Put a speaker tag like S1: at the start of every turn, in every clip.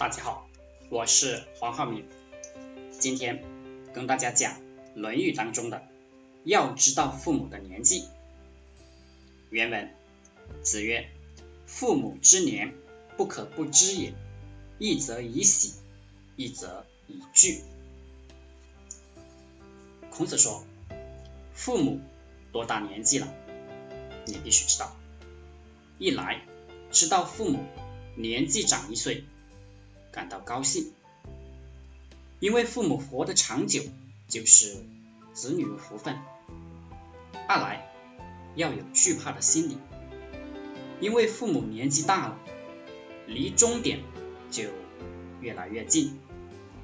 S1: 大家好，我是黄浩明，今天跟大家讲《论语》当中的“要知道父母的年纪”。原文：子曰：“父母之年，不可不知也。一则以喜，一则以惧。”孔子说：“父母多大年纪了，你必须知道。一来，知道父母年纪长一岁。”感到高兴，因为父母活得长久就是子女的福分。二来要有惧怕的心理，因为父母年纪大了，离终点就越来越近。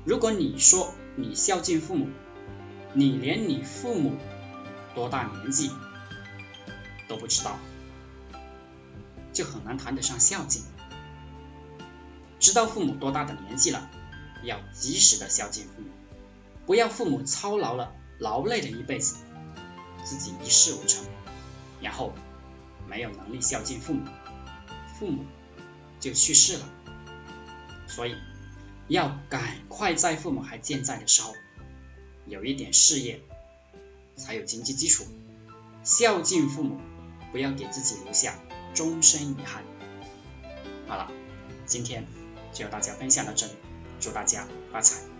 S1: 如果你说你孝敬父母，你连你父母多大年纪都不知道，就很难谈得上孝敬。知道父母多大的年纪了，要及时的孝敬父母，不要父母操劳了、劳累了一辈子，自己一事无成，然后没有能力孝敬父母，父母就去世了。所以要赶快在父母还健在的时候，有一点事业，才有经济基础，孝敬父母，不要给自己留下终身遗憾。好了，今天。就和大家分享到这里，祝大家发财。